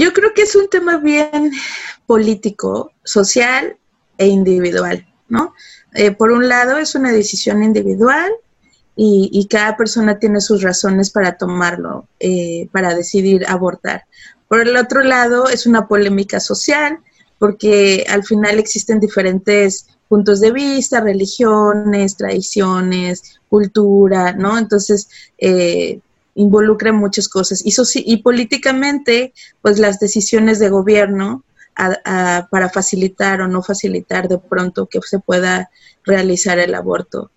Yo creo que es un tema bien político, social e individual, ¿no? Eh, por un lado es una decisión individual y, cada persona tiene sus razones para tomarlo, eh, para decidir abortar. Por el otro lado es una polémica social porque al final existen diferentes puntos de vista, religiones, tradiciones, cultura, ¿no? Entonces, eh, involucra muchas cosas. Y, y políticamente, pues las decisiones de gobierno para facilitar o no facilitar de pronto que se pueda realizar el aborto.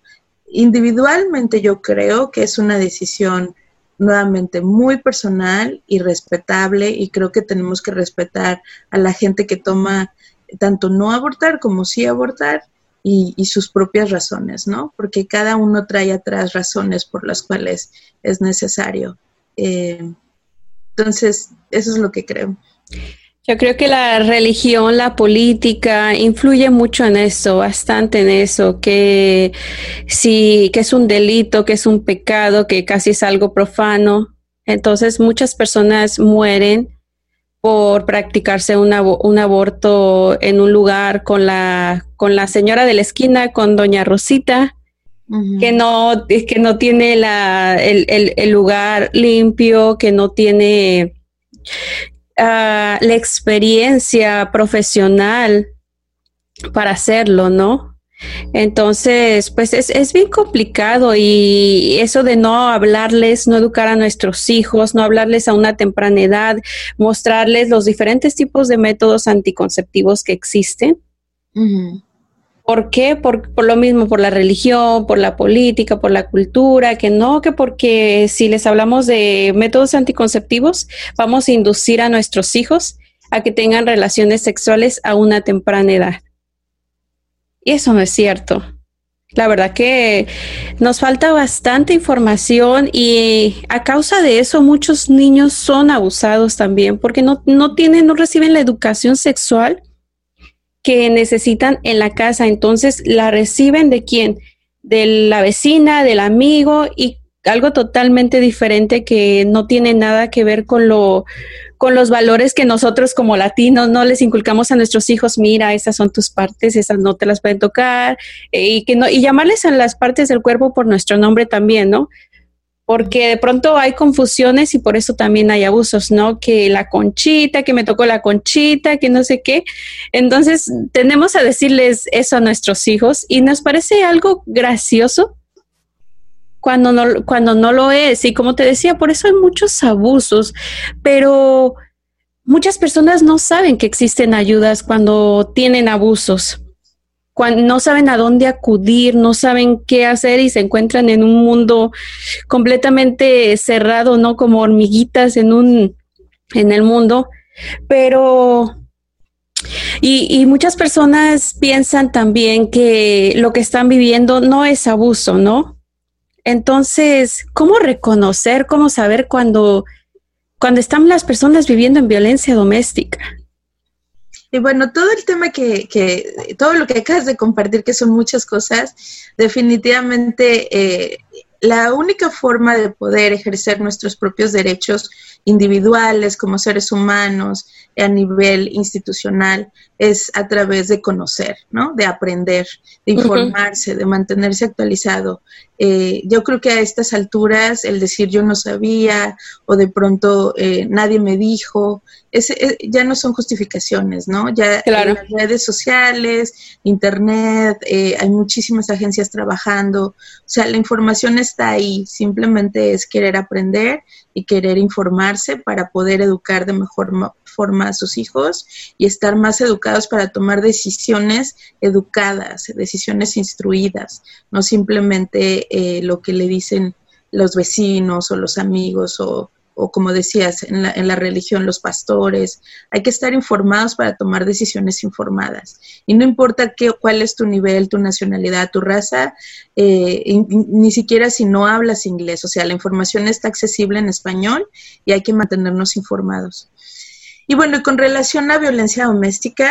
Individualmente yo creo que es una decisión nuevamente muy personal y respetable y creo que tenemos que respetar a la gente que toma tanto no abortar como sí abortar y, sus propias razones, ¿no? Porque cada uno trae atrás razones por las cuales es necesario. Eh, entonces, eso es lo que creo. Yo creo que la religión, la política influye mucho en eso, bastante en eso, que sí, que es un delito, que es un pecado, que casi es algo profano. Entonces muchas personas mueren por practicarse un aborto en un lugar con la, con la señora de la esquina, con doña Rosita, que no, que no tiene la, el, el lugar limpio, que no tiene Ah, la experiencia profesional para hacerlo, ¿no? Entonces, pues es, es, bien complicado y eso de no hablarles, no educar a nuestros hijos, no hablarles a una temprana edad, mostrarles los diferentes tipos de métodos anticonceptivos que existen. ¿Por qué? Por, lo mismo, por la religión, por la política, por la cultura, que no, que porque si les hablamos de métodos anticonceptivos, vamos a inducir a nuestros hijos a que tengan relaciones sexuales a una temprana edad. Y eso no es cierto. La verdad que nos falta bastante información y a causa de eso muchos niños son abusados también porque no, no tienen, no reciben la educación sexual que necesitan en la casa. Entonces la reciben de quién? De la vecina, del amigo y algo totalmente diferente que no tiene nada que ver con lo con los valores que nosotros como latinos no les inculcamos a nuestros hijos, mira, esas son tus partes, esas no te las pueden tocar, eh, y que no, y llamarles a las partes del cuerpo por nuestro nombre también, ¿no? porque de pronto hay confusiones y por eso también hay abusos, ¿no? Que la conchita, que me tocó la conchita, que no sé qué. Entonces, tenemos a decirles eso a nuestros hijos y nos parece algo gracioso cuando no, cuando no lo es. Y como te decía, por eso hay muchos abusos, pero muchas personas no saben que existen ayudas cuando tienen abusos cuando no saben a dónde acudir, no saben qué hacer y se encuentran en un mundo completamente cerrado, ¿no? Como hormiguitas en un, en el mundo. Pero, y, y muchas personas piensan también que lo que están viviendo no es abuso, ¿no? Entonces, ¿cómo reconocer, cómo saber cuando, cuando están las personas viviendo en violencia doméstica? Y bueno, todo el tema que, que, todo lo que acabas de compartir, que son muchas cosas, definitivamente eh, la única forma de poder ejercer nuestros propios derechos individuales como seres humanos a nivel institucional es a través de conocer, ¿no? De aprender, de informarse, de mantenerse actualizado. Eh, yo creo que a estas alturas el decir yo no sabía o de pronto eh, nadie me dijo, eh, ya no son justificaciones, ¿no? Ya en las redes sociales, internet, hay muchísimas agencias trabajando, o sea, la información está ahí, simplemente es querer aprender y querer informarse para poder educar de mejor forma a sus hijos y estar más educados para tomar decisiones educadas, decisiones instruidas, no simplemente eh, lo que le dicen los vecinos o los amigos o, o como decías, en la, en la, religión, los pastores. Hay que estar informados para tomar decisiones informadas. Y no importa qué, cuál es tu nivel, tu nacionalidad, tu raza, eh, ni siquiera si no hablas inglés. O sea, la información está accesible en español y hay que mantenernos informados. Y bueno, con relación a violencia doméstica,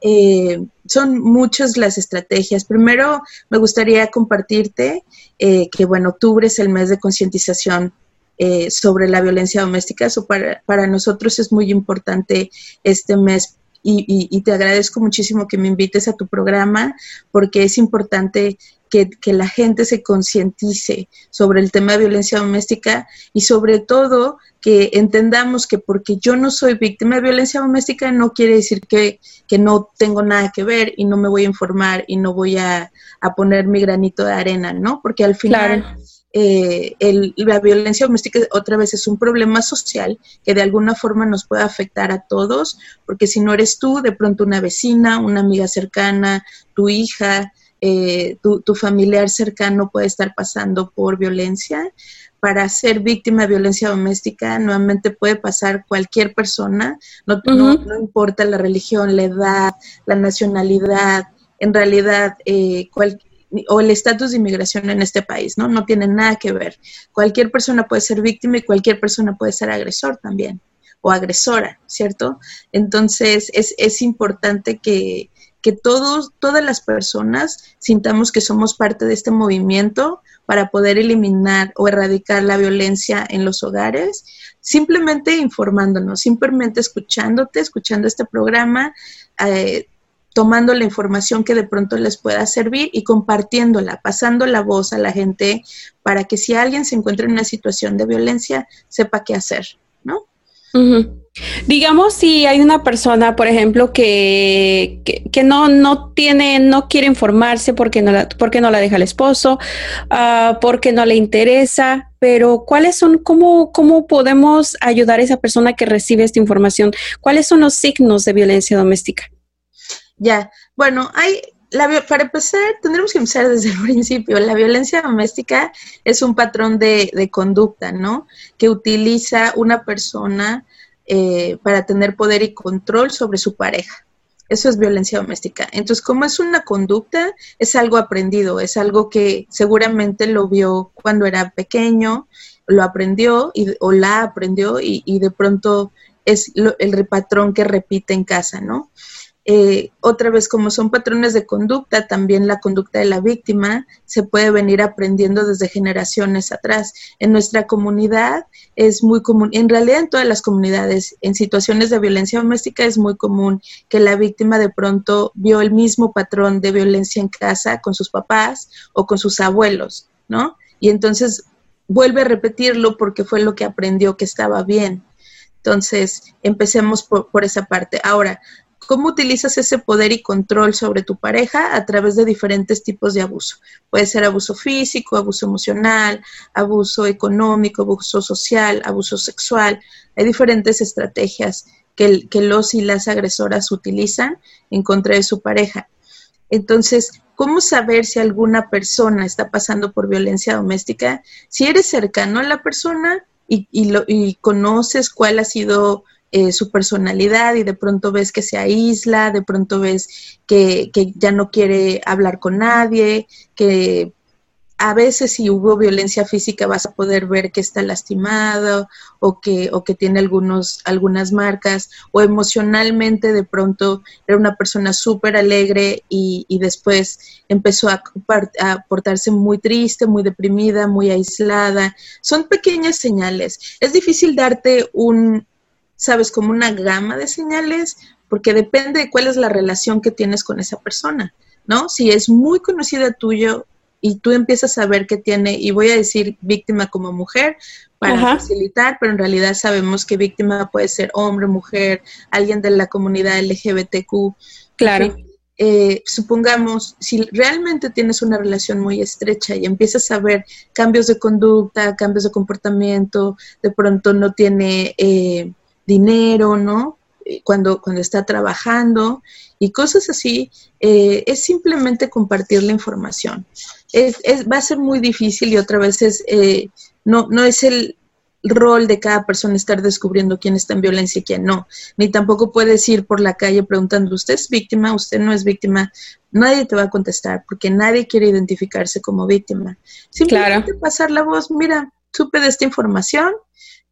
eh, son muchas las estrategias. Primero, me gustaría compartirte eh, que, bueno, octubre es el mes de concientización eh, sobre la violencia doméstica. Eso para, para nosotros es muy importante este mes y, te agradezco muchísimo que me invites a tu programa porque es importante que, que la gente se concientice sobre el tema de violencia doméstica y sobre todo que entendamos que porque yo no soy víctima de violencia doméstica no quiere decir que, que no tengo nada que ver y no me voy a informar y no voy a, a poner mi granito de arena, ¿no? Porque al final eh, la violencia doméstica otra vez es un problema social que de alguna forma nos puede afectar a todos, porque si no eres tú, de pronto una vecina, una amiga cercana, tu hija, eh, tu, familiar cercano puede estar pasando por violencia. Para ser víctima de violencia doméstica, nuevamente puede pasar cualquier persona, no, no, importa la religión, la edad, la nacionalidad, en realidad eh, o el estatus de inmigración en este país, ¿no? No tiene nada que ver. Cualquier persona puede ser víctima y cualquier persona puede ser agresor también o agresora, ¿cierto? Entonces es, es importante que, que todos, todas las personas sintamos que somos parte de este movimiento para poder eliminar o erradicar la violencia en los hogares, simplemente informándonos, simplemente escuchándote, escuchando este programa, eh, tomando la información que de pronto les pueda servir y compartiéndola, pasando la voz a la gente para que si alguien se encuentra en una situación de violencia, sepa qué hacer, ¿no? Digamos si hay una persona, por ejemplo, que, que, no, no tiene, no quiere informarse porque no la, porque no la deja el esposo, uh, porque no le interesa, pero ¿cuáles son, cómo, cómo podemos ayudar a esa persona que recibe esta información? ¿Cuáles son los signos de violencia doméstica? Ya, bueno, hay, la, para empezar, tendremos que empezar desde el principio. La violencia doméstica es un patrón de, de conducta, ¿no? Que utiliza una persona eh, para tener poder y control sobre su pareja. Eso es violencia doméstica. Entonces, como es una conducta, es algo aprendido, es algo que seguramente lo vio cuando era pequeño, lo aprendió y, o la aprendió y, y de pronto es el patrón que repite en casa, ¿no? Eh, otra vez, como son patrones de conducta, también la conducta de la víctima se puede venir aprendiendo desde generaciones atrás. En nuestra comunidad es muy común, en realidad en todas las comunidades, en situaciones de violencia doméstica es muy común que la víctima de pronto vio el mismo patrón de violencia en casa con sus papás o con sus abuelos, ¿no? Y entonces vuelve a repetirlo porque fue lo que aprendió que estaba bien. Entonces, empecemos por, por, esa parte. Ahora, ¿Cómo utilizas ese poder y control sobre tu pareja? A través de diferentes tipos de abuso. Puede ser abuso físico, abuso emocional, abuso económico, abuso social, abuso sexual. Hay diferentes estrategias que, los y las agresoras utilizan en contra de su pareja. Entonces, ¿cómo saber si alguna persona está pasando por violencia doméstica? Si eres cercano a la persona y conoces cuál ha sido eh, su personalidad y de pronto ves que se aísla, de pronto ves que, ya no quiere hablar con nadie, que a veces si hubo violencia física vas a poder ver que está lastimado o que, o que tiene algunos, algunas marcas o emocionalmente de pronto era una persona súper alegre y, y, después empezó a, a, portarse muy triste, muy deprimida, muy aislada. Son pequeñas señales. Es difícil darte un, sabes, como una gama de señales, porque depende de cuál es la relación que tienes con esa persona, ¿no? Si es muy conocida tuyo y tú empiezas a ver que tiene, y voy a decir víctima como mujer para facilitar, pero en realidad sabemos que víctima puede ser hombre, mujer, alguien de la comunidad LGBTQ. Claro. Eh, supongamos, si realmente tienes una relación muy estrecha y empiezas a ver cambios de conducta, cambios de comportamiento, de pronto no tiene eh, dinero, ¿no? Eh, cuando, cuando está trabajando y cosas así, eh, es simplemente compartir la información. Es, es, va a ser muy difícil y otra vez es, eh, no, no es el rol de cada persona estar descubriendo quién está en violencia y quién no. Ni tampoco puedes ir por la calle preguntando, ¿usted es víctima? ¿Usted no es víctima? Nadie te va a contestar porque nadie quiere identificarse como víctima. Simplemente pasar la voz, mira, supe de esta información,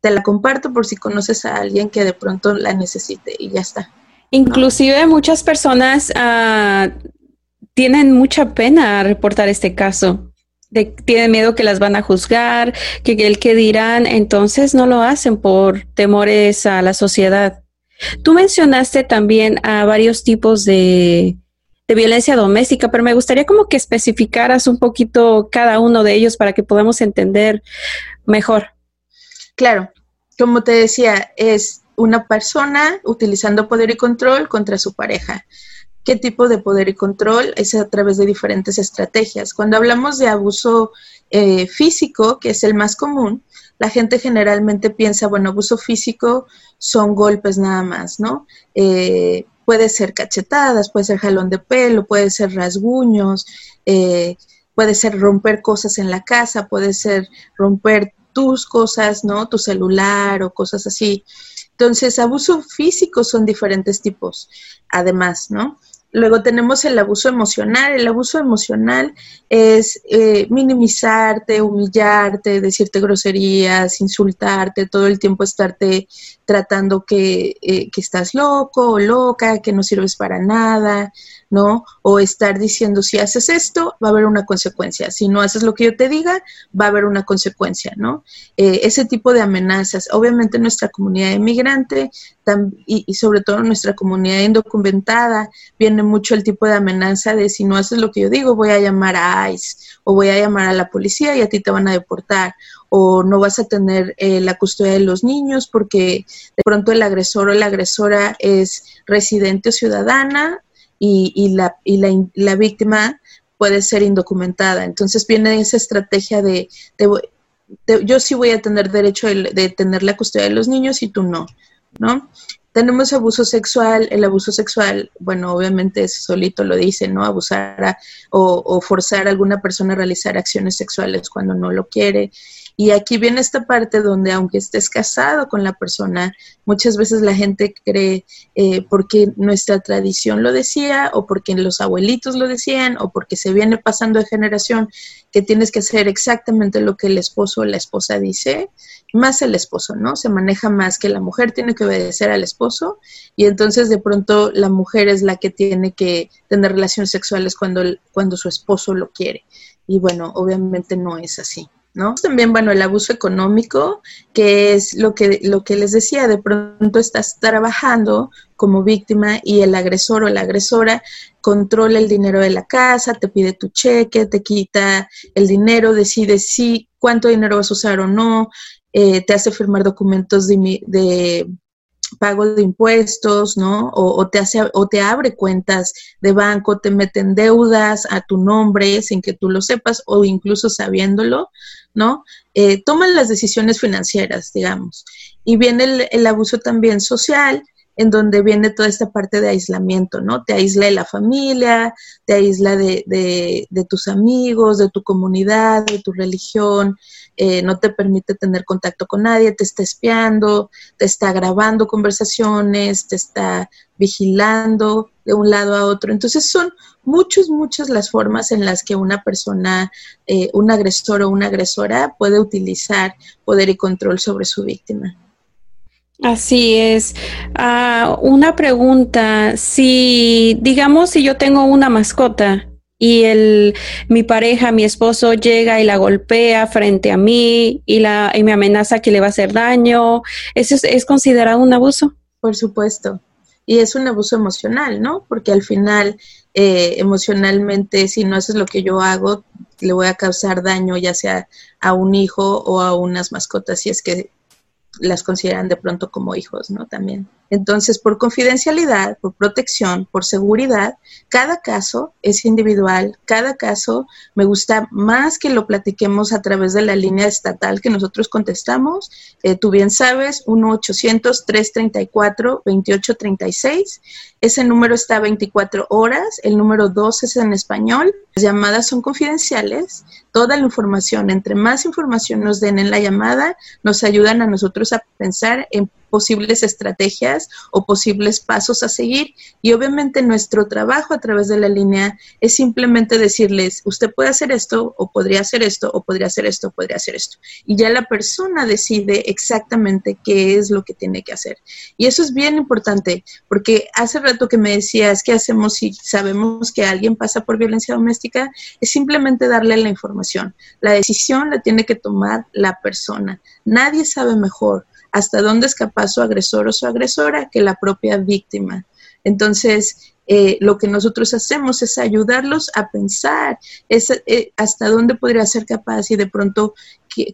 te la comparto por si conoces a alguien que de pronto la necesite y ya está. Inclusive muchas personas uh, tienen mucha pena reportar este caso. tienen miedo que las van a juzgar, que el que dirán, entonces no lo hacen por temores a la sociedad. Tú mencionaste también a varios tipos de, de violencia doméstica, pero me gustaría como que especificaras un poquito cada uno de ellos para que podamos entender mejor. Claro, como te decía, es una persona utilizando poder y control contra su pareja qué tipo de poder y control es a través de diferentes estrategias. Cuando hablamos de abuso eh, físico, que es el más común, la gente generalmente piensa, bueno, abuso físico son golpes nada más, ¿no? Eh, puede ser cachetadas, puede ser jalón de pelo, puede ser rasguños, eh, puede ser romper cosas en la casa, puede ser romper tus cosas, ¿no? Tu celular o cosas así. Entonces, abuso físico son diferentes tipos, además, ¿no? Luego tenemos el abuso emocional. El abuso emocional es eh, minimizarte, humillarte, decirte groserías, insultarte, todo el tiempo estarte tratando que, eh, que estás loco o loca, que no sirves para nada, ¿no? O estar diciendo, si haces esto, va a haber una consecuencia. Si no haces lo que yo te diga, va a haber una consecuencia, ¿no? Eh, ese tipo de amenazas. Obviamente nuestra comunidad inmigrante y, y, sobre todo nuestra comunidad indocumentada viene mucho el tipo de amenaza de si no haces lo que yo digo, voy a llamar a ICE o voy a llamar a la policía y a ti te van a deportar o no vas a tener eh, la custodia de los niños porque de pronto el agresor o la agresora es residente o ciudadana y, y, la, y la, la, víctima puede ser indocumentada. Entonces viene esa estrategia de, yo sí voy a tener derecho de, de, tener la custodia de los niños y tú no, ¿no? Tenemos abuso sexual, el abuso sexual, bueno, obviamente solito lo dice, ¿no? Abusar o, o forzar a alguna persona a realizar acciones sexuales cuando no lo quiere. Y aquí viene esta parte donde aunque estés casado con la persona, muchas veces la gente cree eh, porque nuestra tradición lo decía o porque los abuelitos lo decían o porque se viene pasando de generación que tienes que hacer exactamente lo que el esposo o la esposa dice, más el esposo, ¿no? Se maneja más que la mujer tiene que obedecer al esposo y entonces de pronto la mujer es la que tiene que tener relaciones sexuales cuando, cuando su esposo lo quiere. Y bueno, obviamente no es así. ¿no? También, bueno, el abuso económico, que es lo que, lo que les decía, de pronto estás trabajando como víctima y el agresor o la agresora controla el dinero de la casa, te pide tu cheque, te quita el dinero, decide si cuánto dinero vas a usar o no, eh, te hace firmar documentos de, de pago de impuestos, ¿no? O, te hace, o te abre cuentas de banco, te meten deudas a tu nombre sin que tú lo sepas o incluso sabiéndolo, ¿no? Eh, toman las decisiones financieras, digamos. Y viene el, el, abuso también social, en donde viene toda esta parte de aislamiento, ¿no? Te aísla de la familia, te aísla de, de, de tus amigos, de tu comunidad, de tu religión, eh, no te permite tener contacto con nadie, te está espiando, te está grabando conversaciones, te está vigilando de un lado a otro. Entonces son muchas, muchas las formas en las que una persona, eh, un agresor o una agresora puede utilizar poder y control sobre su víctima. Así es. Uh, una pregunta, si digamos si yo tengo una mascota y el, mi pareja, mi esposo llega y la golpea frente a mí y, la, y me amenaza que le va a hacer daño, ¿eso es, considerado un abuso? Por supuesto. Y es un abuso emocional, ¿no? Porque al final, eh, emocionalmente, si no haces lo que yo hago, le voy a causar daño ya sea a un hijo o a unas mascotas si es que las consideran de pronto como hijos, ¿no? También. Entonces, por confidencialidad, por protección, por seguridad, cada caso es individual, cada caso me gusta más que lo platiquemos a través de la línea estatal que nosotros contestamos. Eh, tú bien sabes, 1-800-334-2836. Ese número está 24 horas, el número 2 es en español, las llamadas son confidenciales, toda la información, entre más información nos den en la llamada, nos ayudan a nosotros a pensar en posibles estrategias o posibles pasos a seguir. Y obviamente nuestro trabajo a través de la línea es simplemente decirles, usted puede hacer esto o podría hacer esto o podría hacer esto o podría hacer esto. Y ya la persona decide exactamente qué es lo que tiene que hacer. Y eso es bien importante porque hace rato que me decías, ¿qué hacemos si sabemos que alguien pasa por violencia doméstica? Es simplemente darle la información. La decisión la tiene que tomar la persona. Nadie sabe mejor hasta dónde es capaz su agresor o su agresora que la propia víctima. Entonces, eh, lo que nosotros hacemos es ayudarlos a pensar eh, hasta dónde podría ser capaz y de pronto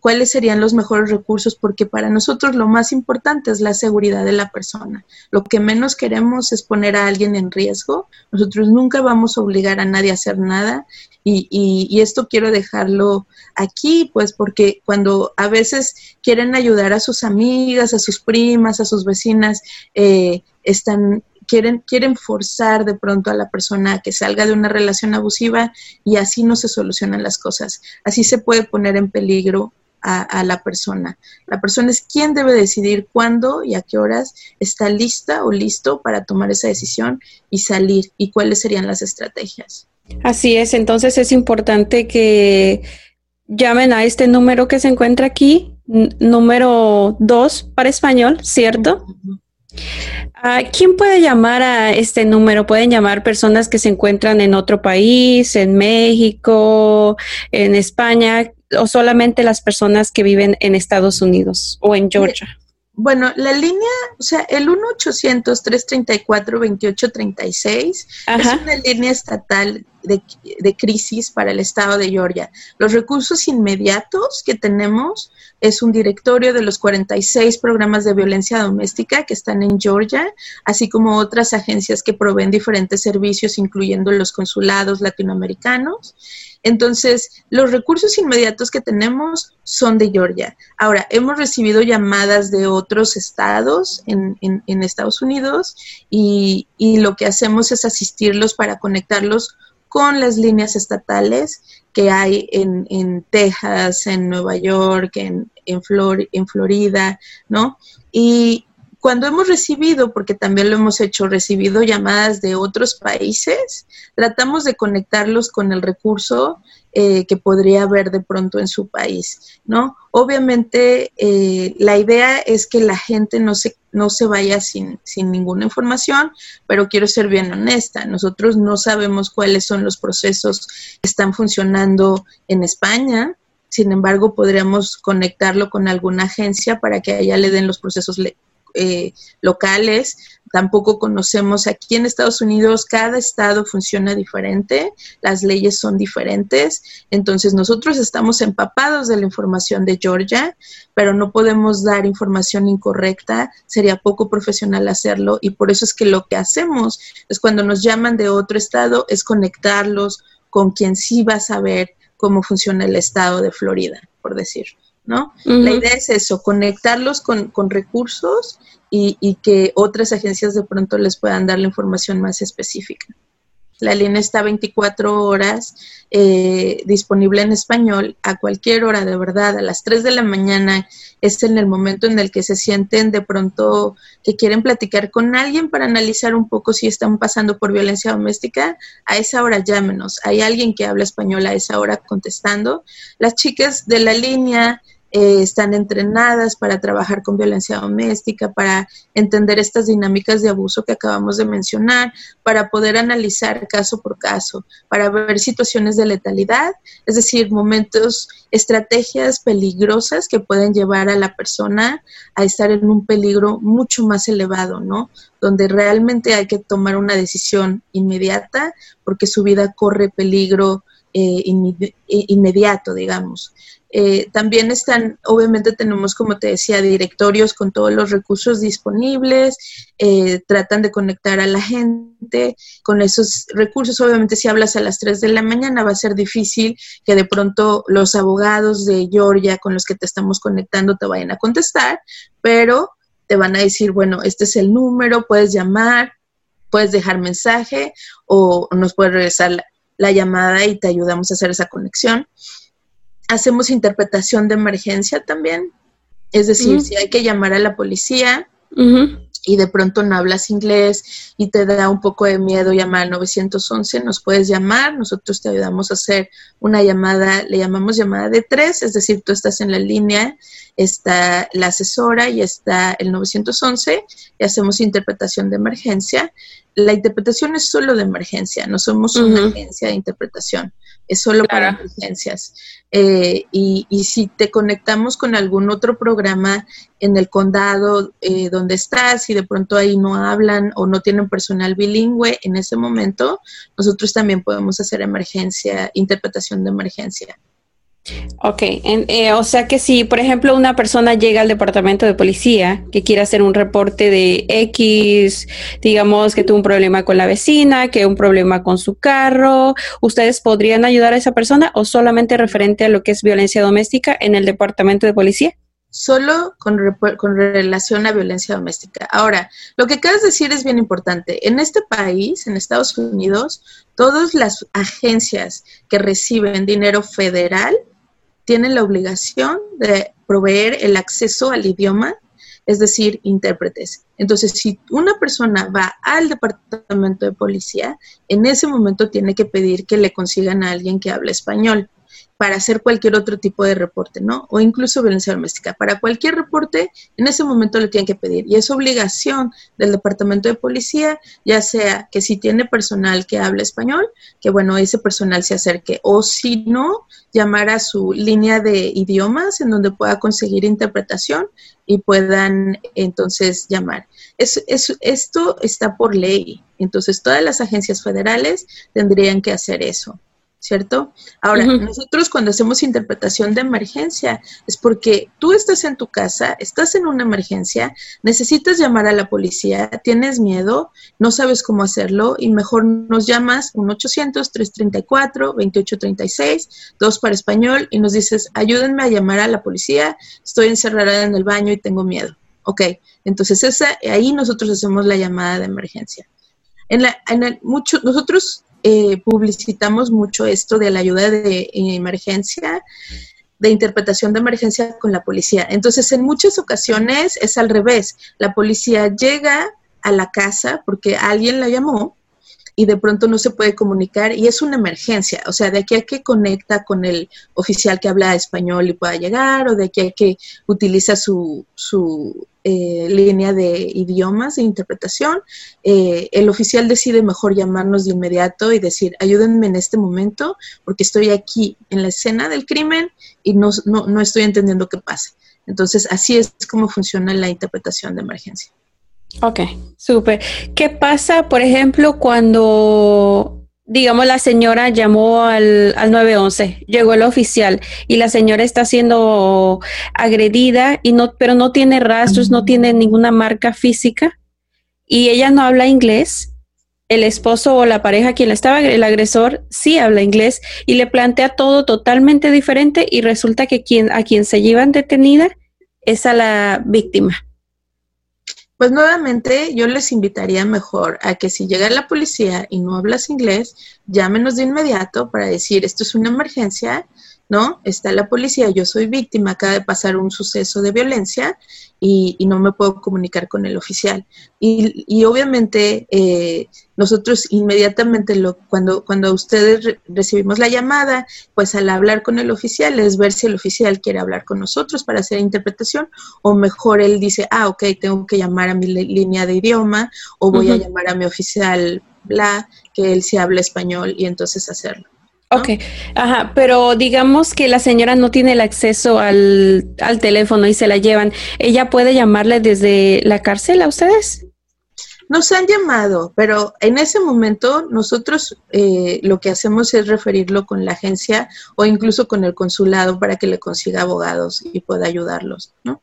cuáles serían los mejores recursos, porque para nosotros lo más importante es la seguridad de la persona. Lo que menos queremos es poner a alguien en riesgo. Nosotros nunca vamos a obligar a nadie a hacer nada y, y, esto quiero dejarlo aquí, pues porque cuando a veces quieren ayudar a sus amigas, a sus primas, a sus vecinas, eh, están quieren, quieren forzar de pronto a la persona a que salga de una relación abusiva y así no se solucionan las cosas. Así se puede poner en peligro a, la persona. La persona es quien debe decidir cuándo y a qué horas está lista o listo para tomar esa decisión y salir y cuáles serían las estrategias. Así es, entonces es importante que llamen a este número que se encuentra aquí, número 2 para español, ¿cierto? ¿Quién puede llamar a este número? ¿Pueden llamar personas que se encuentran en otro país, en México, en España, o solamente las personas que viven en Estados Unidos o en Georgia? Bueno, la línea, o sea, el 1-800-334-2836 es una línea estatal de, de, crisis para el estado de Georgia. Los recursos inmediatos que tenemos es un directorio de los 46 programas de violencia doméstica que están en Georgia, así como otras agencias que proveen diferentes servicios, incluyendo los consulados latinoamericanos. Entonces, los recursos inmediatos que tenemos son de Georgia. Ahora, hemos recibido llamadas de otros estados en, Estados Unidos y, lo que hacemos es asistirlos para conectarlos con las líneas estatales que hay en, Texas, en Nueva York, en, en, en Florida, ¿no? Y, cuando hemos recibido, porque también lo hemos hecho, recibido llamadas de otros países, tratamos de conectarlos con el recurso eh, que podría haber de pronto en su país, ¿no? Obviamente, eh, la idea es que la gente no se, no se vaya sin, sin ninguna información, pero quiero ser bien honesta, nosotros no sabemos cuáles son los procesos que están funcionando en España, sin embargo, podríamos conectarlo con alguna agencia para que allá le den los procesos eh, locales. Tampoco conocemos aquí en Estados Unidos, cada estado funciona diferente, las leyes son diferentes, entonces nosotros estamos empapados de la información de Georgia, pero no podemos dar información incorrecta, sería poco profesional hacerlo y por eso es que lo que hacemos es cuando nos llaman de otro estado es conectarlos con quien sí va a saber cómo funciona el estado de Florida, por decir. ¿No? La idea es eso, conectarlos con, recursos y, que otras agencias de pronto les puedan dar la información más específica. La línea está 24 horas eh, disponible en español a cualquier hora, de verdad, a las 3 de la mañana es en el momento en el que se sienten de pronto que quieren platicar con alguien para analizar un poco si están pasando por violencia doméstica, a esa hora llámenos. Hay alguien que habla español a esa hora contestando. Las chicas de la línea eh, están entrenadas para trabajar con violencia doméstica, para entender estas dinámicas de abuso que acabamos de mencionar, para poder analizar caso por caso, para ver situaciones de letalidad, es decir, momentos, estrategias peligrosas que pueden llevar a la persona a estar en un peligro mucho más elevado, ¿no? Donde realmente hay que tomar una decisión inmediata porque su vida corre peligro eh, inmediato, digamos. Eh, también están, obviamente tenemos, como te decía, directorios con todos los recursos disponibles, eh, tratan de conectar a la gente con esos recursos. Obviamente si hablas a las 3 de la mañana va a ser difícil que de pronto los abogados de Georgia con los que te estamos conectando te vayan a contestar, pero te van a decir, bueno, este es el número, puedes llamar, puedes dejar mensaje o nos puedes regresar la llamada y te ayudamos a hacer esa conexión hacemos interpretación de emergencia también. Es decir, si hay que llamar a la policía, y de pronto no hablas inglés y te da un poco de miedo llamar al 911, nos puedes llamar, nosotros te ayudamos a hacer una llamada, le llamamos llamada de tres, es decir, tú estás en la línea, está la asesora y está el 911 y hacemos interpretación de emergencia. La interpretación es solo de emergencia, no somos una agencia de interpretación es solo para emergencias. Eh, y, y, si te conectamos con algún otro programa en el condado eh, donde estás y de pronto ahí no hablan o no tienen personal bilingüe en ese momento, nosotros también podemos hacer emergencia, interpretación de emergencia. Ok, eh, o sea que si, por ejemplo, una persona llega al departamento de policía que quiere hacer un reporte de X, digamos que tuvo un problema con la vecina, que un problema con su carro, ¿ustedes podrían ayudar a esa persona o solamente referente a lo que es violencia doméstica en el departamento de policía? Solo con, con relación a violencia doméstica. Ahora, lo que acabas de decir es bien importante. En este país, en Estados Unidos, todas las agencias que reciben dinero federal, tienen la obligación de proveer el acceso al idioma, es decir, intérpretes. Entonces, si una persona va al departamento de policía, en ese momento tiene que pedir que le consigan a alguien que hable español para hacer cualquier otro tipo de reporte, ¿no? O incluso violencia doméstica. Para cualquier reporte, en ese momento le tienen que pedir. Y es obligación del Departamento de Policía, ya sea que si tiene personal que habla español, que bueno, ese personal se acerque. O si no, llamar a su línea de idiomas en donde pueda conseguir interpretación y puedan entonces llamar. Es, esto está por ley. Entonces, todas las agencias federales tendrían que hacer eso. ¿Cierto? Ahora, nosotros cuando hacemos interpretación de emergencia es porque tú estás en tu casa, estás en una emergencia, necesitas llamar a la policía, tienes miedo, no sabes cómo hacerlo y mejor nos llamas un 800-334-2836, dos para español y nos dices, ayúdenme a llamar a la policía, estoy encerrada en el baño y tengo miedo. Ok, entonces esa, ahí nosotros hacemos la llamada de emergencia. En la, en el, mucho, nosotros eh, publicitamos mucho esto de la ayuda de emergencia, de interpretación de emergencia con la policía. Entonces, en muchas ocasiones es al revés. La policía llega a la casa porque alguien la llamó y de pronto no se puede comunicar y es una emergencia. O sea, de aquí a que conecta con el oficial que habla español y pueda llegar, o de aquí a que utiliza su, su eh, línea de idiomas de interpretación, eh, el oficial decide mejor llamarnos de inmediato y decir, ayúdenme en este momento porque estoy aquí en la escena del crimen y no, no, estoy entendiendo qué pasa. Entonces, así es como funciona la interpretación de emergencia. Ok, súper. ¿Qué pasa, por ejemplo, cuando digamos, la señora llamó al, al 911, llegó el oficial y la señora está siendo agredida, y no, pero no tiene rastros, no tiene ninguna marca física y ella no habla inglés. El esposo o la pareja quien estaba, el agresor, sí habla inglés y le plantea todo totalmente diferente y resulta que quien, a quien se llevan detenida es a la víctima. Pues nuevamente yo les invitaría mejor a que si llega la policía y no hablas inglés, llámenos de inmediato para decir esto es una emergencia, ¿no? Está la policía, yo soy víctima, acaba de pasar un suceso de violencia y, no me puedo comunicar con el oficial. Y, obviamente eh, nosotros inmediatamente lo, cuando, cuando ustedes recibimos la llamada, pues al hablar con el oficial es ver si el oficial quiere hablar con nosotros para hacer interpretación o mejor él dice, ah, ok, tengo que llamar a mi línea de idioma o voy a llamar a mi oficial, bla, que él sí habla español y entonces hacerlo. Ok, ajá, pero digamos que la señora no tiene el acceso al, al, teléfono y se la llevan. ¿Ella puede llamarle desde la cárcel a ustedes? Nos han llamado, pero en ese momento nosotros eh, lo que hacemos es referirlo con la agencia o incluso con el consulado para que le consiga abogados y pueda ayudarlos, ¿no?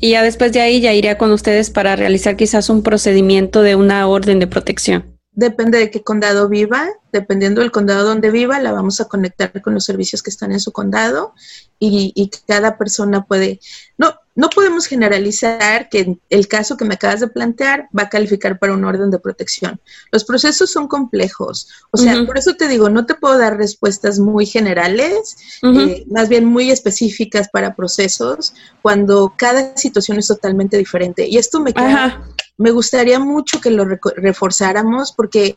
Y ya después de ahí ya iría con ustedes para realizar quizás un procedimiento de una orden de protección depende de qué condado viva, dependiendo del condado donde viva, la vamos a conectar con los servicios que están en su condado y, cada persona puede, no, no podemos generalizar que el caso que me acabas de plantear va a calificar para un orden de protección. Los procesos son complejos. O sea, por eso te digo, no te puedo dar respuestas muy generales, eh, más bien muy específicas para procesos, cuando cada situación es totalmente diferente. Y esto me, me gustaría mucho que lo reforzáramos porque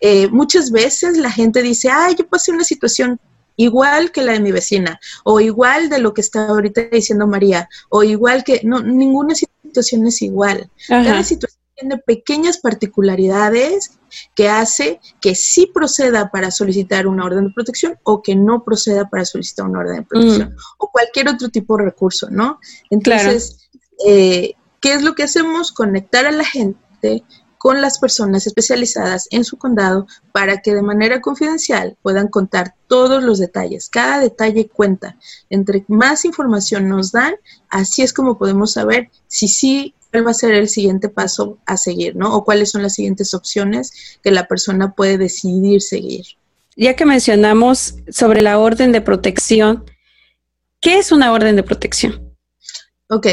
eh, muchas veces la gente dice, ay, yo pasé una situación igual que la de mi vecina, o igual de lo que está ahorita diciendo María, o igual que, no, ninguna situación es igual. Cada situación tiene pequeñas particularidades que hace que sí proceda para solicitar una orden de protección o que no proceda para solicitar una orden de protección, mm. o cualquier otro tipo de recurso, ¿no? Entonces, eh, ¿qué es lo que hacemos? Conectar a la gente con las personas especializadas en su condado para que de manera confidencial puedan contar todos los detalles. Cada detalle cuenta. Entre más información nos dan, así es como podemos saber si sí cuál va a ser el siguiente paso a seguir, ¿no? O cuáles son las siguientes opciones que la persona puede decidir seguir. Ya que mencionamos sobre la orden de protección, ¿qué es una orden de protección? Ok,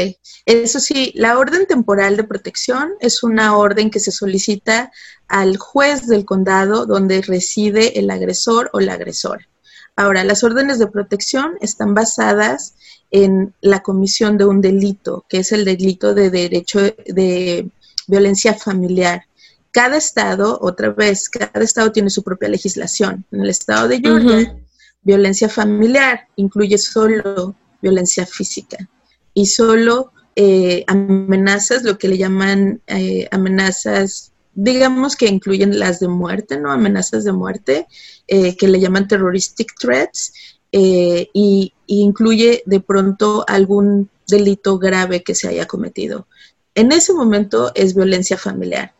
eso sí, la orden temporal de protección es una orden que se solicita al juez del condado donde reside el agresor o la agresora. Ahora, las órdenes de protección están basadas en la comisión de un delito, que es el delito de derecho de violencia familiar. Cada estado, otra vez, cada estado tiene su propia legislación. En el estado de Georgia, violencia familiar incluye solo violencia física y solo eh, amenazas, lo que le llaman eh, amenazas, digamos que incluyen las de muerte, ¿no? Amenazas de muerte, eh, que le llaman terroristic threats, y, incluye de pronto algún delito grave que se haya cometido. En ese momento es violencia familiar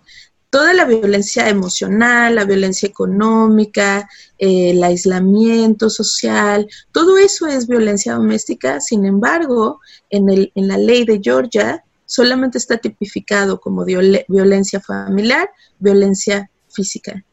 toda la violencia emocional, la violencia económica, eh, el aislamiento social, todo eso es violencia doméstica. Sin embargo, en, el, en la ley de Georgia solamente está tipificado como violencia familiar, violencia física.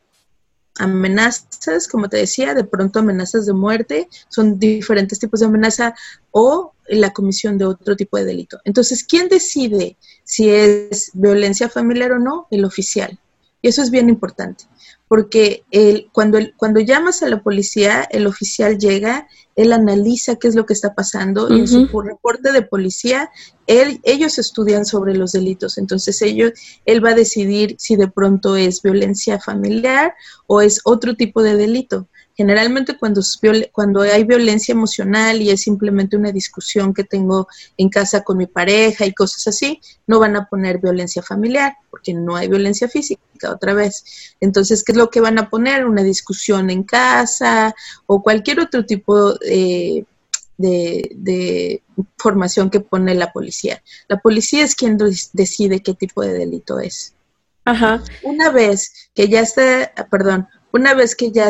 Amenazas, como te decía, de pronto amenazas de muerte, son diferentes tipos de amenaza o la comisión de otro tipo de delito. Entonces, ¿quién decide si es violencia familiar o no? El oficial. Y eso es bien importante, porque el, cuando, el, cuando llamas a la policía, el oficial llega, él analiza qué es lo que está pasando y en su reporte de policía, él, ellos estudian sobre los delitos. Entonces, ellos, él va a decidir si de pronto es violencia familiar o es otro tipo de delito. Generalmente cuando, cuando hay violencia emocional y es simplemente una discusión que tengo en casa con mi pareja y cosas así, no van a poner violencia familiar porque no hay violencia física otra vez. Entonces, ¿qué es lo que van a poner? Una discusión en casa o cualquier otro tipo de, de información que pone la policía. La policía es quien decide qué tipo de delito es. Ajá. Una vez que ya está, perdón, una vez que ya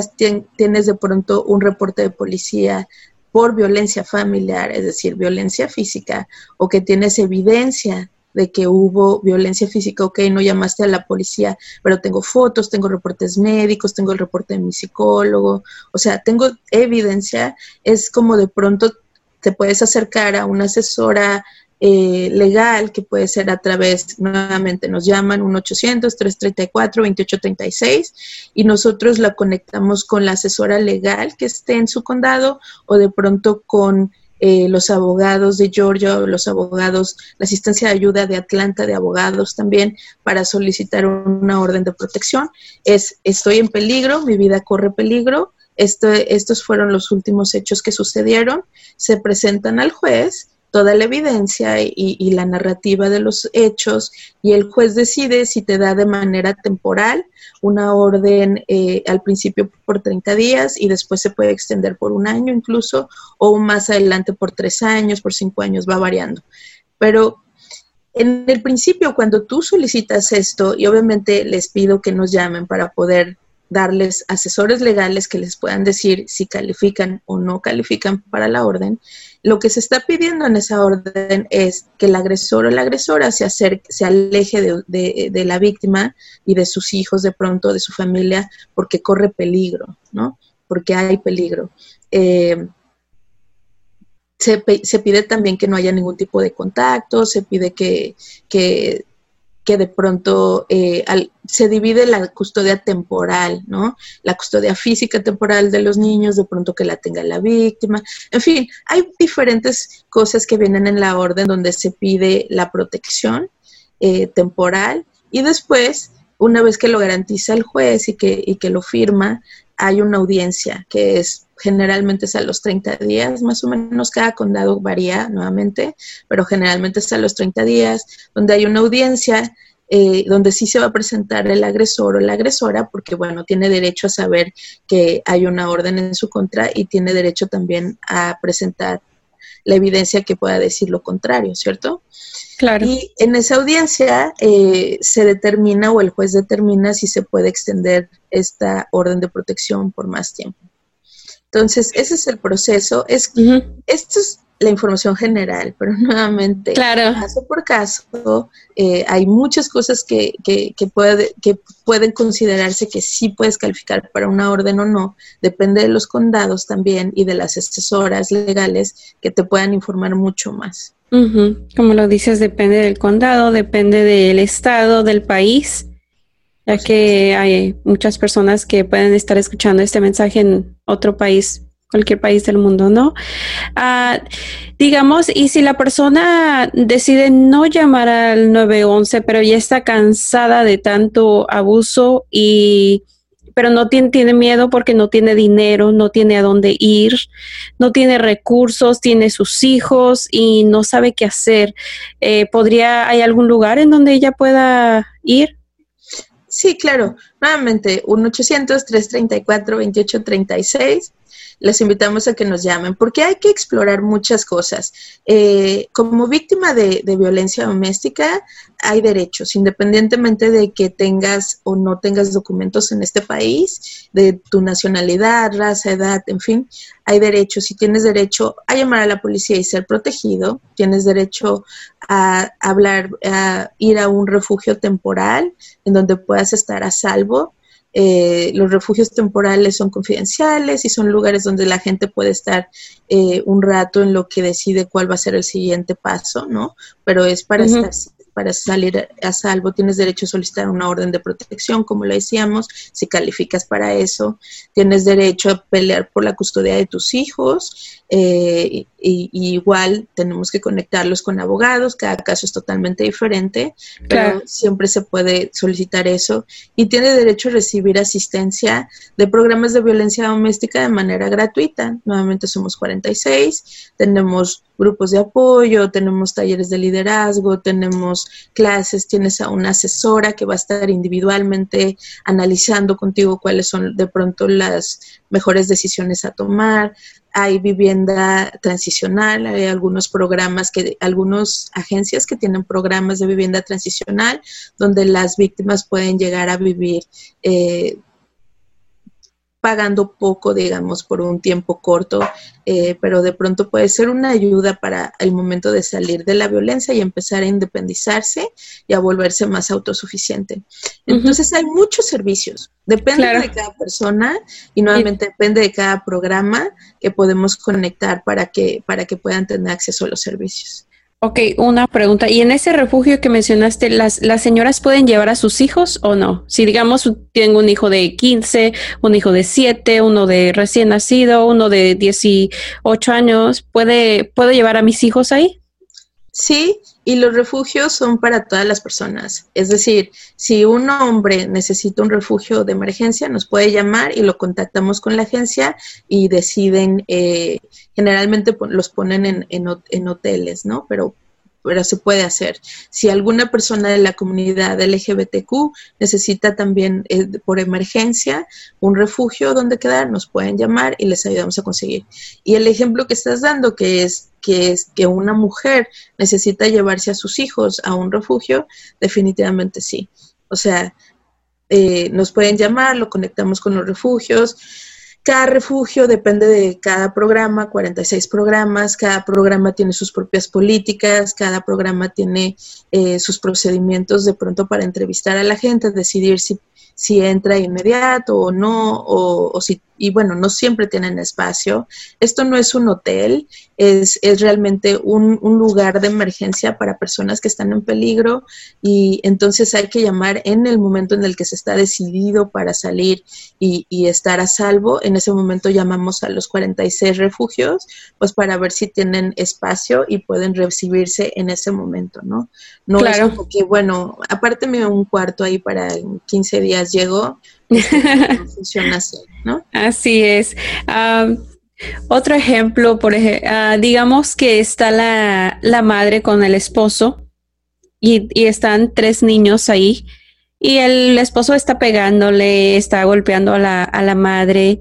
tienes de pronto un reporte de policía por violencia familiar, es decir, violencia física, o que tienes evidencia de que hubo violencia física, ok, no llamaste a la policía, pero tengo fotos, tengo reportes médicos, tengo el reporte de mi psicólogo, o sea, tengo evidencia, es como de pronto te puedes acercar a una asesora eh, legal, que puede ser a través, nuevamente nos llaman 1-800-334-2836 y nosotros la conectamos con la asesora legal que esté en su condado o de pronto con eh, los abogados de Georgia los abogados, la asistencia de ayuda de Atlanta de abogados también para solicitar una orden de protección. Es, estoy en peligro, mi vida corre peligro. estos fueron los últimos hechos que sucedieron. Se presentan al juez toda la evidencia y, la narrativa de los hechos y el juez decide si te da de manera temporal una orden eh, al principio por 30 días y después se puede extender por un año incluso o más adelante por tres años, por cinco años, va variando. Pero en el principio, cuando tú solicitas esto, y obviamente les pido que nos llamen para poder darles asesores legales que les puedan decir si califican o no califican para la orden, lo que se está pidiendo en esa orden es que el agresor o la agresora se, acerque, se aleje de, la víctima y de sus hijos de pronto, de su familia, porque corre peligro, ¿no? Porque hay peligro. Eh, se, pide también que no haya ningún tipo de contacto, se pide que, que, de pronto eh, se divide la custodia temporal, ¿no? La custodia física temporal de los niños, de pronto que la tenga la víctima. En fin, hay diferentes cosas que vienen en la orden donde se pide la protección eh, temporal y después, una vez que lo garantiza el juez y que, y que lo firma, hay una audiencia que es generalmente es a los 30 días, más o menos cada condado varía nuevamente, pero generalmente es a los 30 días, donde hay una audiencia eh, donde sí se va a presentar el agresor o la agresora, porque bueno, tiene derecho a saber que hay una orden en su contra y tiene derecho también a presentar la evidencia que pueda decir lo contrario, ¿cierto? Claro. Y en esa audiencia eh, se determina o el juez determina si se puede extender esta orden de protección por más tiempo. Entonces, ese es el proceso. Es, Esto es la información general, pero nuevamente, caso por caso, eh, hay muchas cosas que, que, que, puede, que pueden considerarse que sí puedes calificar para una orden o no. Depende de los condados también y de las asesoras legales que te puedan informar mucho más. Como lo dices, depende del condado, depende del estado, del país ya que hay muchas personas que pueden estar escuchando este mensaje en otro país, cualquier país del mundo, ¿no? Ah, digamos, y si la persona decide no llamar al 911, pero ya está cansada de tanto abuso y pero no tiene, tiene miedo porque no tiene dinero, no tiene a dónde ir, no tiene recursos, tiene sus hijos y no sabe qué hacer. Eh, ¿Podría, hay algún lugar en donde ella pueda ir? Sí, claro. Nuevamente, 1-800-334-2836 les invitamos a que nos llamen, porque hay que explorar muchas cosas. Eh, como víctima de, violencia doméstica, hay derechos, independientemente de que tengas o no tengas documentos en este país, de tu nacionalidad, raza, edad, en fin, hay derechos. Y tienes derecho a llamar a la policía y ser protegido, tienes derecho a hablar, a ir a un refugio temporal en donde puedas estar a salvo eh, los refugios temporales son confidenciales y son lugares donde la gente puede estar eh, un rato en lo que decide cuál va a ser el siguiente paso, ¿no? Pero es para estar para salir a salvo tienes derecho a solicitar una orden de protección, como lo decíamos, si calificas para eso, tienes derecho a pelear por la custodia de tus hijos, eh, y, igual tenemos que conectarlos con abogados, cada caso es totalmente diferente, pero siempre se puede solicitar eso y tiene derecho a recibir asistencia de programas de violencia doméstica de manera gratuita. Nuevamente somos 46, tenemos grupos de apoyo, tenemos talleres de liderazgo, tenemos clases, tienes a una asesora que va a estar individualmente analizando contigo cuáles son de pronto las mejores decisiones a tomar hay vivienda transicional, hay algunos programas que, algunas agencias que tienen programas de vivienda transicional donde las víctimas pueden llegar a vivir eh, pagando poco, digamos, por un tiempo corto, eh, pero de pronto puede ser una ayuda para el momento de salir de la violencia y empezar a independizarse y a volverse más autosuficiente. Entonces hay muchos servicios, depende de cada persona y nuevamente depende de cada programa que podemos conectar para que, para que puedan tener acceso a los servicios. Ok, una pregunta. ¿Y en ese refugio que mencionaste, las, las señoras pueden llevar a sus hijos o no? Si digamos tengo un hijo de 15, un hijo de 7, uno de recién nacido, uno de 18 años, ¿puede, ¿puedo llevar a mis hijos ahí? Sí, y los refugios son para todas las personas. Es decir, si un hombre necesita un refugio de emergencia, nos puede llamar y lo contactamos con la agencia y deciden eh, generalmente los ponen en, hoteles, ¿no? Pero, pero se puede hacer. Si alguna persona de la comunidad LGBTQ necesita también eh, por emergencia un refugio donde quedar, nos pueden llamar y les ayudamos a conseguir. Y el ejemplo que estás dando, que es que es que una mujer necesita llevarse a sus hijos a un refugio, definitivamente sí. O sea, eh, nos pueden llamar, lo conectamos con los refugios cada refugio depende de cada programa, 46 programas, cada programa tiene sus propias políticas, cada programa tiene eh, sus procedimientos de pronto para entrevistar a la gente, decidir si, si entra inmediato o no, o, o si y bueno, no siempre tienen espacio. Esto no es un hotel, es, es realmente un, un, lugar de emergencia para personas que están en peligro y entonces hay que llamar en el momento en el que se está decidido para salir y, y estar a salvo. En ese momento llamamos a los 46 refugios, pues para ver si tienen espacio y pueden recibirse en ese momento, ¿no? No claro. es como que, bueno, apárteme un cuarto ahí para 15 días llego, funciona así, ¿no? Así es. otro ejemplo, por ejemplo, uh, digamos que está la, la, madre con el esposo y, y, están tres niños ahí y el esposo está pegándole, está golpeando a la, a la madre.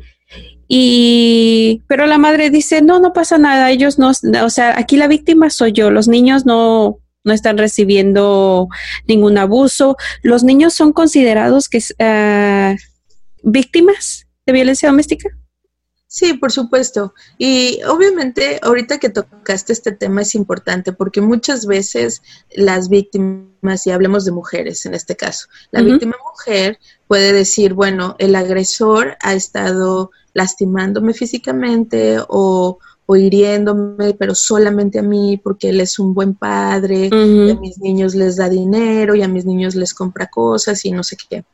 Y, pero la madre dice, no, no pasa nada, ellos no, o sea, aquí la víctima soy yo, los niños no, no están recibiendo ningún abuso. Los niños son considerados que uh, víctimas de violencia doméstica. Sí, por supuesto. Y obviamente ahorita que tocaste este tema es importante porque muchas veces las víctimas, y hablemos de mujeres en este caso, la uh -huh. víctima mujer puede decir, bueno, el agresor ha estado lastimándome físicamente o, o hiriéndome, pero solamente a mí porque él es un buen padre, uh -huh. y a mis niños les da dinero y a mis niños les compra cosas y no sé qué.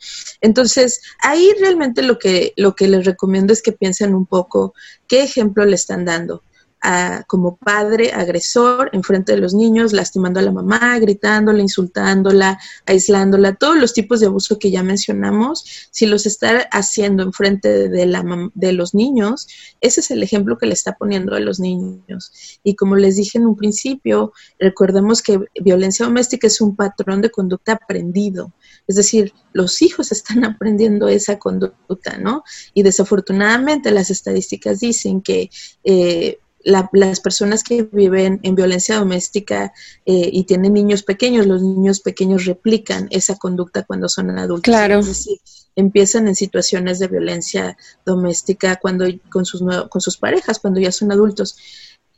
Entonces, ahí realmente lo que, lo que les recomiendo es que piensen un poco qué ejemplo le están dando a, como padre agresor en frente de los niños, lastimando a la mamá, gritándola, insultándola, aislándola, todos los tipos de abuso que ya mencionamos, si los está haciendo en frente de, de los niños, ese es el ejemplo que le está poniendo a los niños. Y como les dije en un principio, recordemos que violencia doméstica es un patrón de conducta aprendido. Es decir, los hijos están aprendiendo esa conducta, ¿no? Y desafortunadamente las estadísticas dicen que eh, la, las personas que viven en violencia doméstica eh, y tienen niños pequeños, los niños pequeños replican esa conducta cuando son adultos. Claro. Es decir, empiezan en situaciones de violencia doméstica cuando con sus, con sus parejas, cuando ya son adultos.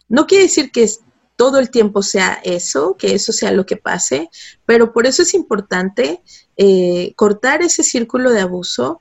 No quiere decir que todo el tiempo sea eso, que eso sea lo que pase, pero por eso es importante eh, cortar ese círculo de abuso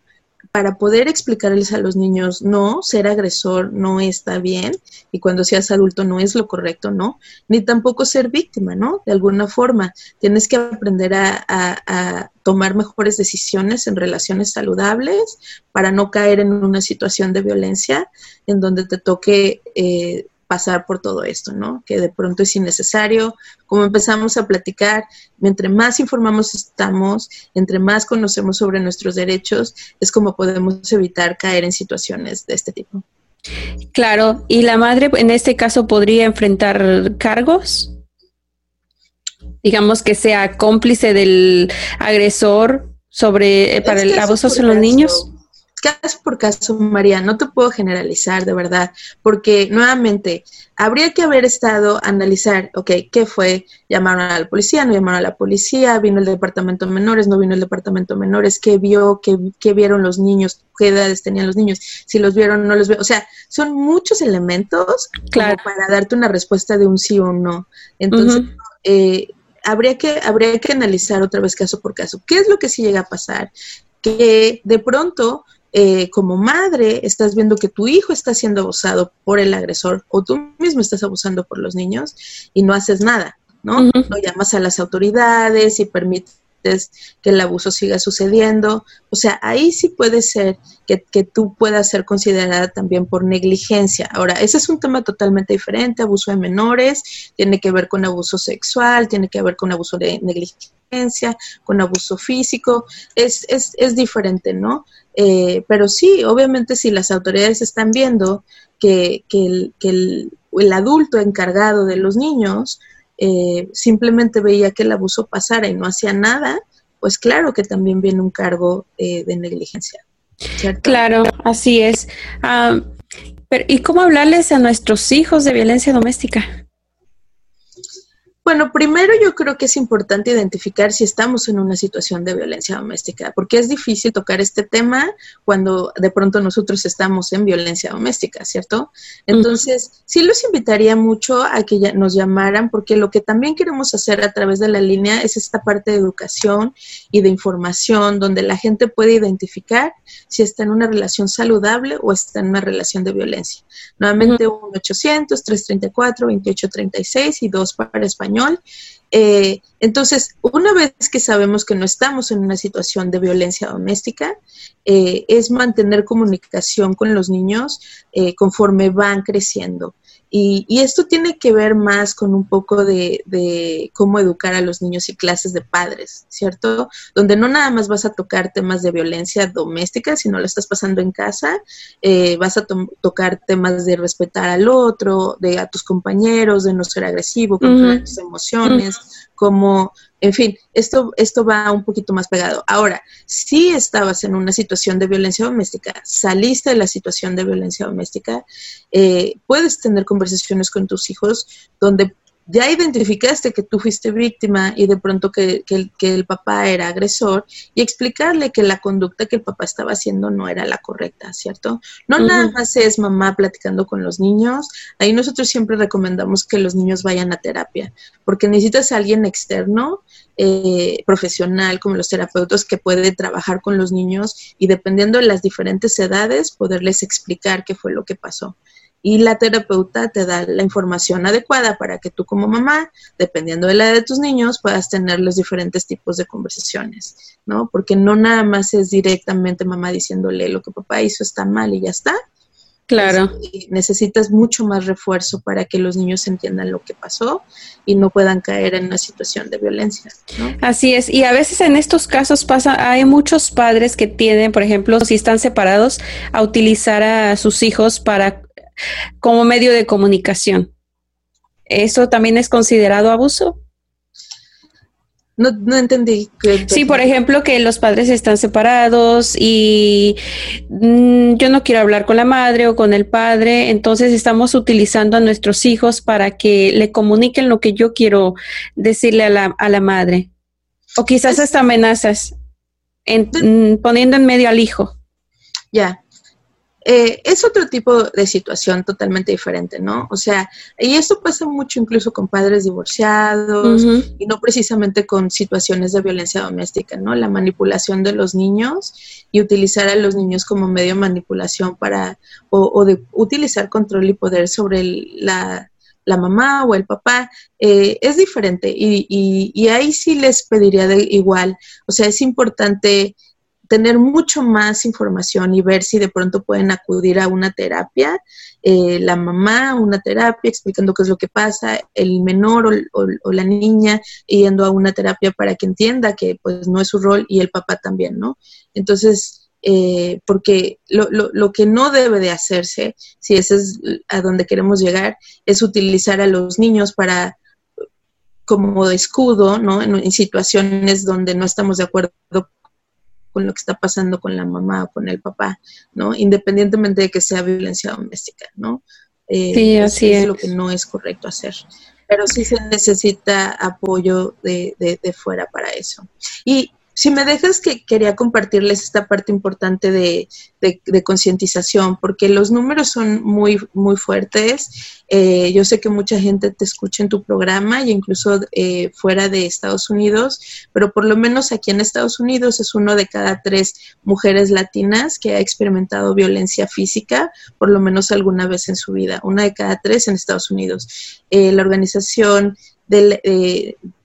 para poder explicarles a los niños, no, ser agresor no está bien y cuando seas adulto no es lo correcto, ¿no? Ni tampoco ser víctima, ¿no? De alguna forma, tienes que aprender a, tomar mejores decisiones en relaciones saludables para no caer en una situación de violencia en donde te toque eh, pasar por todo esto, ¿no? Que de pronto es innecesario. Como empezamos a platicar, entre más informamos estamos, entre más conocemos sobre nuestros derechos, es como podemos evitar caer en situaciones de este tipo. Claro, y la madre en este caso podría enfrentar cargos, digamos que sea cómplice del agresor sobre eh, para el abuso en los niños caso por caso, María, no te puedo generalizar de verdad, porque nuevamente habría que haber estado analizar, ok, ¿qué fue? Llamaron a la policía, no llamaron a la policía, vino el departamento de menores, no vino el departamento de menores, ¿qué vio? ¿Qué, qué vieron los niños? ¿Qué edades tenían los niños? Si los vieron, no los vieron. O sea, son muchos elementos claro. para darte una respuesta de un sí o un no. Entonces, uh -huh. eh, habría que, habría que analizar otra vez caso por caso. ¿Qué es lo que sí llega a pasar? Que de pronto eh, como madre estás viendo que tu hijo está siendo abusado por el agresor o tú mismo estás abusando por los niños y no haces nada, ¿no? Uh -huh. No llamas a las autoridades y permites que el abuso siga sucediendo. O sea, ahí sí puede ser que, que, tú puedas ser considerada también por negligencia. Ahora, ese es un tema totalmente diferente, abuso de menores, tiene que ver con abuso sexual, tiene que ver con abuso de negligencia, con abuso físico, es, es, es diferente, ¿no? Eh, pero sí, obviamente si las autoridades están viendo que, que, el, que el, adulto encargado de los niños eh, simplemente veía que el abuso pasara y no hacía nada, pues claro que también viene un cargo eh, de negligencia. Claro, así es. Um, pero, ¿Y cómo hablarles a nuestros hijos de violencia doméstica? Bueno, primero yo creo que es importante identificar si estamos en una situación de violencia doméstica, porque es difícil tocar este tema cuando de pronto nosotros estamos en violencia doméstica, ¿cierto? Entonces, sí los invitaría mucho a que ya nos llamaran, porque lo que también queremos hacer a través de la línea es esta parte de educación y de información, donde la gente puede identificar si está en una relación saludable o está en una relación de violencia. Nuevamente, 1-800-334-2836 y 2 para español. Eh, entonces, una vez que sabemos que no estamos en una situación de violencia doméstica, eh, es mantener comunicación con los niños eh, conforme van creciendo. Y, esto tiene que ver más con un poco de, cómo educar a los niños y clases de padres, ¿cierto? Donde no nada más vas a tocar temas de violencia doméstica, sino lo estás pasando en casa, eh, vas a tocar temas de respetar al otro, de a tus compañeros, de no ser agresivo, controlar tus emociones, como en fin, esto, esto va un poquito más pegado. Ahora, si estabas en una situación de violencia doméstica, saliste de la situación de violencia doméstica, eh, puedes tener conversaciones con tus hijos donde ya identificaste que tú fuiste víctima y de pronto que, el, papá era agresor y explicarle que la conducta que el papá estaba haciendo no era la correcta, ¿cierto? No nada más es mamá platicando con los niños, ahí nosotros siempre recomendamos que los niños vayan a terapia, porque necesitas a alguien externo, eh, profesional como los terapeutas que puede trabajar con los niños y dependiendo de las diferentes edades poderles explicar qué fue lo que pasó y la terapeuta te da la información adecuada para que tú como mamá, dependiendo de la edad de tus niños, puedas tener los diferentes tipos de conversaciones, ¿no? Porque no nada más es directamente mamá diciéndole lo que papá hizo está mal y ya está. Claro. necesitas mucho más refuerzo para que los niños entiendan lo que pasó y no puedan caer en una situación de violencia. ¿no? Así es. Y a veces en estos casos pasa, hay muchos padres que tienen, por ejemplo, si están separados, a utilizar a sus hijos para como medio de comunicación. ¿Eso también es considerado abuso? No, no entendí. Sí, por ejemplo, que los padres están separados y mm, yo no quiero hablar con la madre o con el padre, entonces estamos utilizando a nuestros hijos para que le comuniquen lo que yo quiero decirle a la, a la madre. O quizás hasta amenazas, mm, poniendo en medio al hijo. Ya, eh, es otro tipo de situación totalmente diferente, ¿no? O sea, y esto pasa mucho incluso con padres divorciados y no precisamente con situaciones de violencia doméstica, ¿no? La manipulación de los niños y utilizar a los niños como medio de manipulación para, o, de utilizar control y poder sobre la, mamá o el papá, eh, es diferente y, y, y, ahí sí les pediría de igual, o sea, es importante tener mucho más información y ver si de pronto pueden acudir a una terapia, eh, la mamá, una terapia explicando qué es lo que pasa, el menor o, la niña yendo a una terapia para que entienda que pues no es su rol y el papá también, ¿no? Entonces, eh, porque lo, lo, lo, que no debe de hacerse, si ese es a donde queremos llegar, es utilizar a los niños para como escudo, ¿no? en situaciones donde no estamos de acuerdo con lo que está pasando con la mamá o con el papá, ¿no? Independientemente de que sea violencia doméstica, ¿no? Eh, sí, así es, lo que no es correcto hacer. Pero sí se necesita apoyo de, de, de fuera para eso. Y si me dejas que quería compartirles esta parte importante de, concientización, porque los números son muy, muy fuertes. Eh, yo sé que mucha gente te escucha en tu programa y incluso eh, fuera de Estados Unidos, pero por lo menos aquí en Estados Unidos es uno de cada tres mujeres latinas que ha experimentado violencia física, por lo menos alguna vez en su vida. Una de cada tres en Estados Unidos. Eh, la organización del,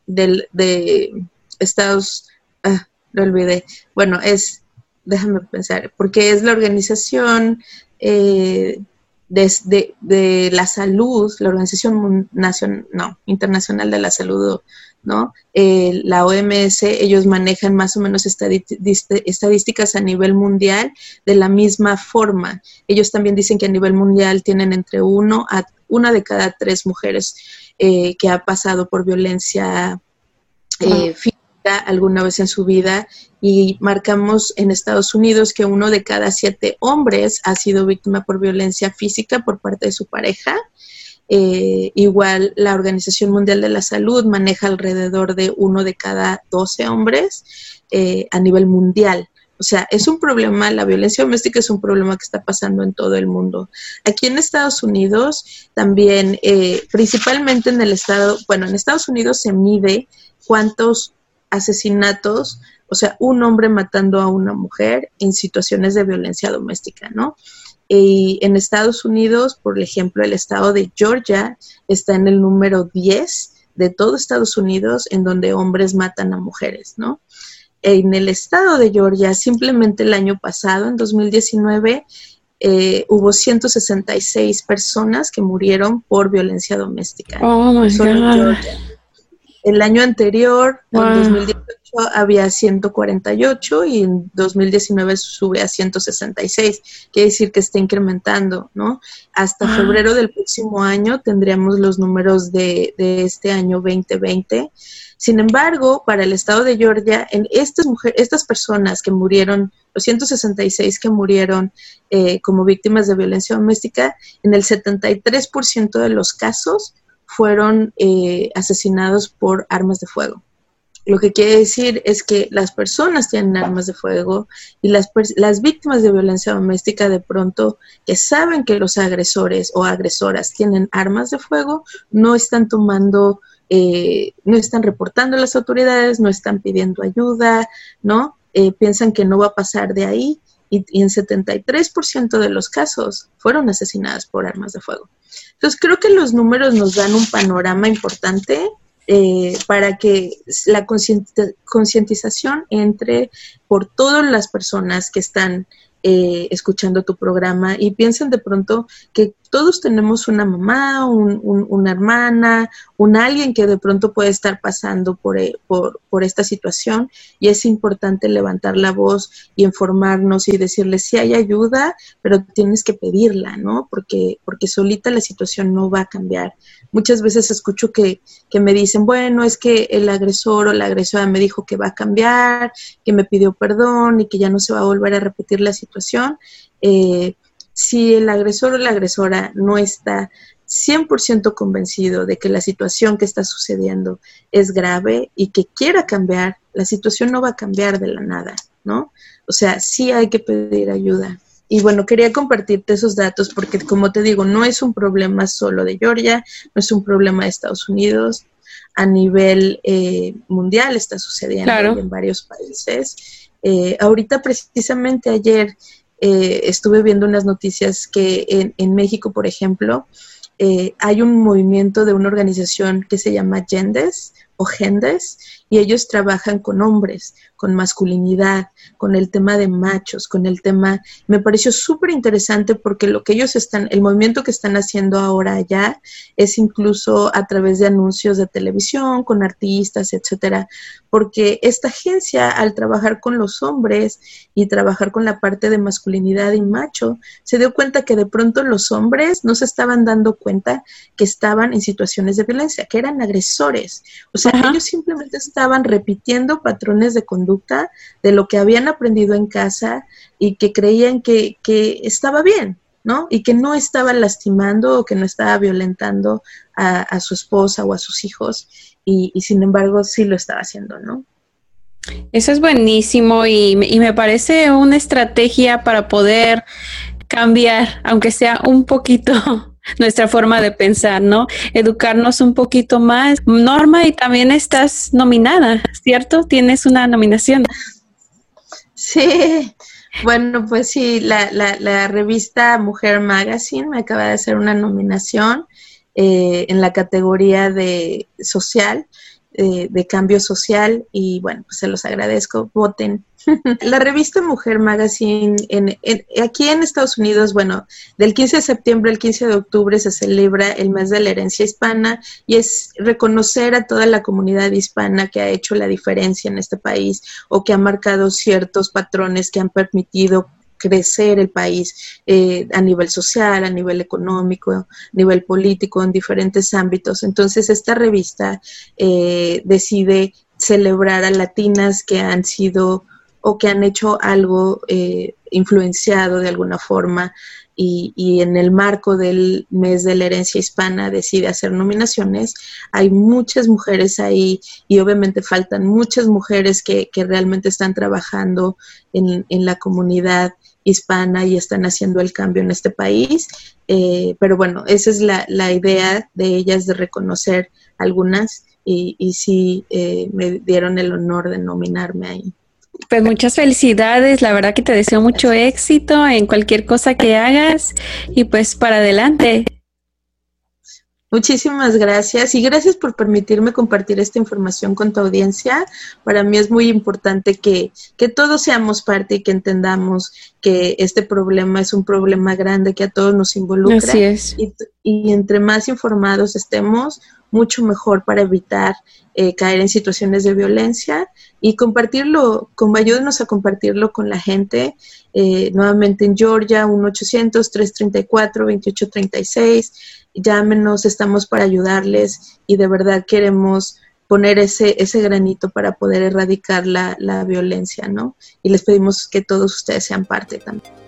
del, de Estados ah, lo olvidé. Bueno, es, déjame pensar, porque es la organización eh, de, de, la salud, la Organización Nacional, no, Internacional de la Salud, ¿no? Eh, la OMS, ellos manejan más o menos estadísticas a nivel mundial de la misma forma. Ellos también dicen que a nivel mundial tienen entre uno a una de cada tres mujeres eh, que ha pasado por violencia física alguna vez en su vida y marcamos en Estados Unidos que uno de cada siete hombres ha sido víctima por violencia física por parte de su pareja Eh, igual la Organización Mundial de la Salud maneja alrededor de uno de cada 12 hombres eh, a nivel mundial. O sea, es un problema, la violencia doméstica es un problema que está pasando en todo el mundo. Aquí en Estados Unidos también, eh, principalmente en el estado, bueno, en Estados Unidos se mide cuántos asesinatos, o sea, un hombre matando a una mujer en situaciones de violencia doméstica, ¿no? Y en Estados Unidos, por ejemplo, el estado de Georgia está en el número 10 de todo Estados Unidos en donde hombres matan a mujeres, ¿no? En el estado de Georgia, simplemente el año pasado, en 2019, eh, hubo 166 personas que murieron por violencia doméstica. Oh my God. El año anterior, en 2018, había 148 y en 2019 sube a 166. Quiere decir que está incrementando, ¿no? Hasta ah. febrero del próximo año tendríamos los números de, este año 2020. Sin embargo, para el estado de Georgia, en estas mujeres, estas personas que murieron, los 166 que murieron eh, como víctimas de violencia doméstica, en el 73% de los casos fueron eh, asesinados por armas de fuego. Lo que quiere decir es que las personas tienen armas de fuego y las, las víctimas de violencia doméstica de pronto que saben que los agresores o agresoras tienen armas de fuego, no están tomando, eh, no están reportando a las autoridades, no están pidiendo ayuda, ¿no? Eh, piensan que no va a pasar de ahí y, y en 73% de los casos fueron asesinadas por armas de fuego. Entonces creo que los números nos dan un panorama importante eh, para que la concientización entre por todas las personas que están eh, escuchando tu programa y piensen de pronto que todos tenemos una mamá, una hermana, un alguien que de pronto puede estar pasando por, eh, por, por, esta situación y es importante levantar la voz y informarnos y decirles si hay ayuda, pero tienes que pedirla, ¿no? Porque, porque solita la situación no va a cambiar. Muchas veces escucho que, que me dicen, bueno, es que el agresor o la agresora me dijo que va a cambiar, que me pidió perdón y que ya no se va a volver a repetir la situación. Eh, si el agresor o la agresora no está 100% convencido de que la situación que está sucediendo es grave y que quiera cambiar, la situación no va a cambiar de la nada, ¿no? O sea, sí hay que pedir ayuda. Y bueno, quería compartirte esos datos porque, como te digo, no es un problema solo de Georgia, no es un problema de Estados Unidos, a nivel eh, mundial está sucediendo en varios países. Eh, ahorita, precisamente ayer, eh, estuve viendo unas noticias que en, en México, por ejemplo, hay un movimiento de una organización que se llama Gendes o y ellos trabajan con hombres, con masculinidad, con el tema de machos, con el tema, me pareció súper interesante porque lo que ellos están, el movimiento que están haciendo ahora allá es incluso a través de anuncios de televisión, con artistas, etcétera, porque esta agencia al trabajar con los hombres y trabajar con la parte de masculinidad y macho, se dio cuenta que de pronto los hombres no se estaban dando cuenta que estaban en situaciones de violencia, que eran agresores. O sea, ellos simplemente estaban repitiendo patrones de conducta de lo que habían aprendido en casa y que creían que, que estaba bien, ¿no? Y que no estaba lastimando o que no estaba violentando a, su esposa o a sus hijos y, sin embargo sí lo estaba haciendo, ¿no? Eso es buenísimo y, y me parece una estrategia para poder cambiar, aunque sea un poquito nuestra forma de pensar, ¿no? Educarnos un poquito más. Norma, y también estás nominada, ¿cierto? Tienes una nominación. Sí, bueno, pues sí, la, la, revista Mujer Magazine me acaba de hacer una nominación eh, en la categoría de social, eh, de cambio social, y bueno, pues se los agradezco, voten. La revista Mujer Magazine, en, aquí en Estados Unidos, bueno, del 15 de septiembre al 15 de octubre se celebra el mes de la herencia hispana y es reconocer a toda la comunidad hispana que ha hecho la diferencia en este país o que ha marcado ciertos patrones que han permitido crecer el país eh, a nivel social, a nivel económico, a nivel político, en diferentes ámbitos. Entonces, esta revista eh, decide celebrar a latinas que han sido o que han hecho algo eh, influenciado de alguna forma y, en el marco del mes de la herencia hispana decide hacer nominaciones, hay muchas mujeres ahí y obviamente faltan muchas mujeres que, realmente están trabajando en, la comunidad hispana y están haciendo el cambio en este país. Eh, pero bueno, esa es la, la, idea de ellas de reconocer algunas y, y sí eh, me dieron el honor de nominarme ahí. Pues muchas felicidades, la verdad que te deseo mucho éxito en cualquier cosa que hagas y pues para adelante. Muchísimas gracias y gracias por permitirme compartir esta información con tu audiencia. Para mí es muy importante que, que todos seamos parte y que entendamos que este problema es un problema grande que a todos nos involucra. Así es. Y, y entre más informados estemos, mucho mejor para evitar eh, caer en situaciones de violencia y compartirlo, como ayúdenos a compartirlo con la gente. Eh, nuevamente en Georgia, 1-800-334-2836. Llámenos, estamos para ayudarles y de verdad queremos poner ese, ese granito para poder erradicar la, la violencia, ¿no? Y les pedimos que todos ustedes sean parte también.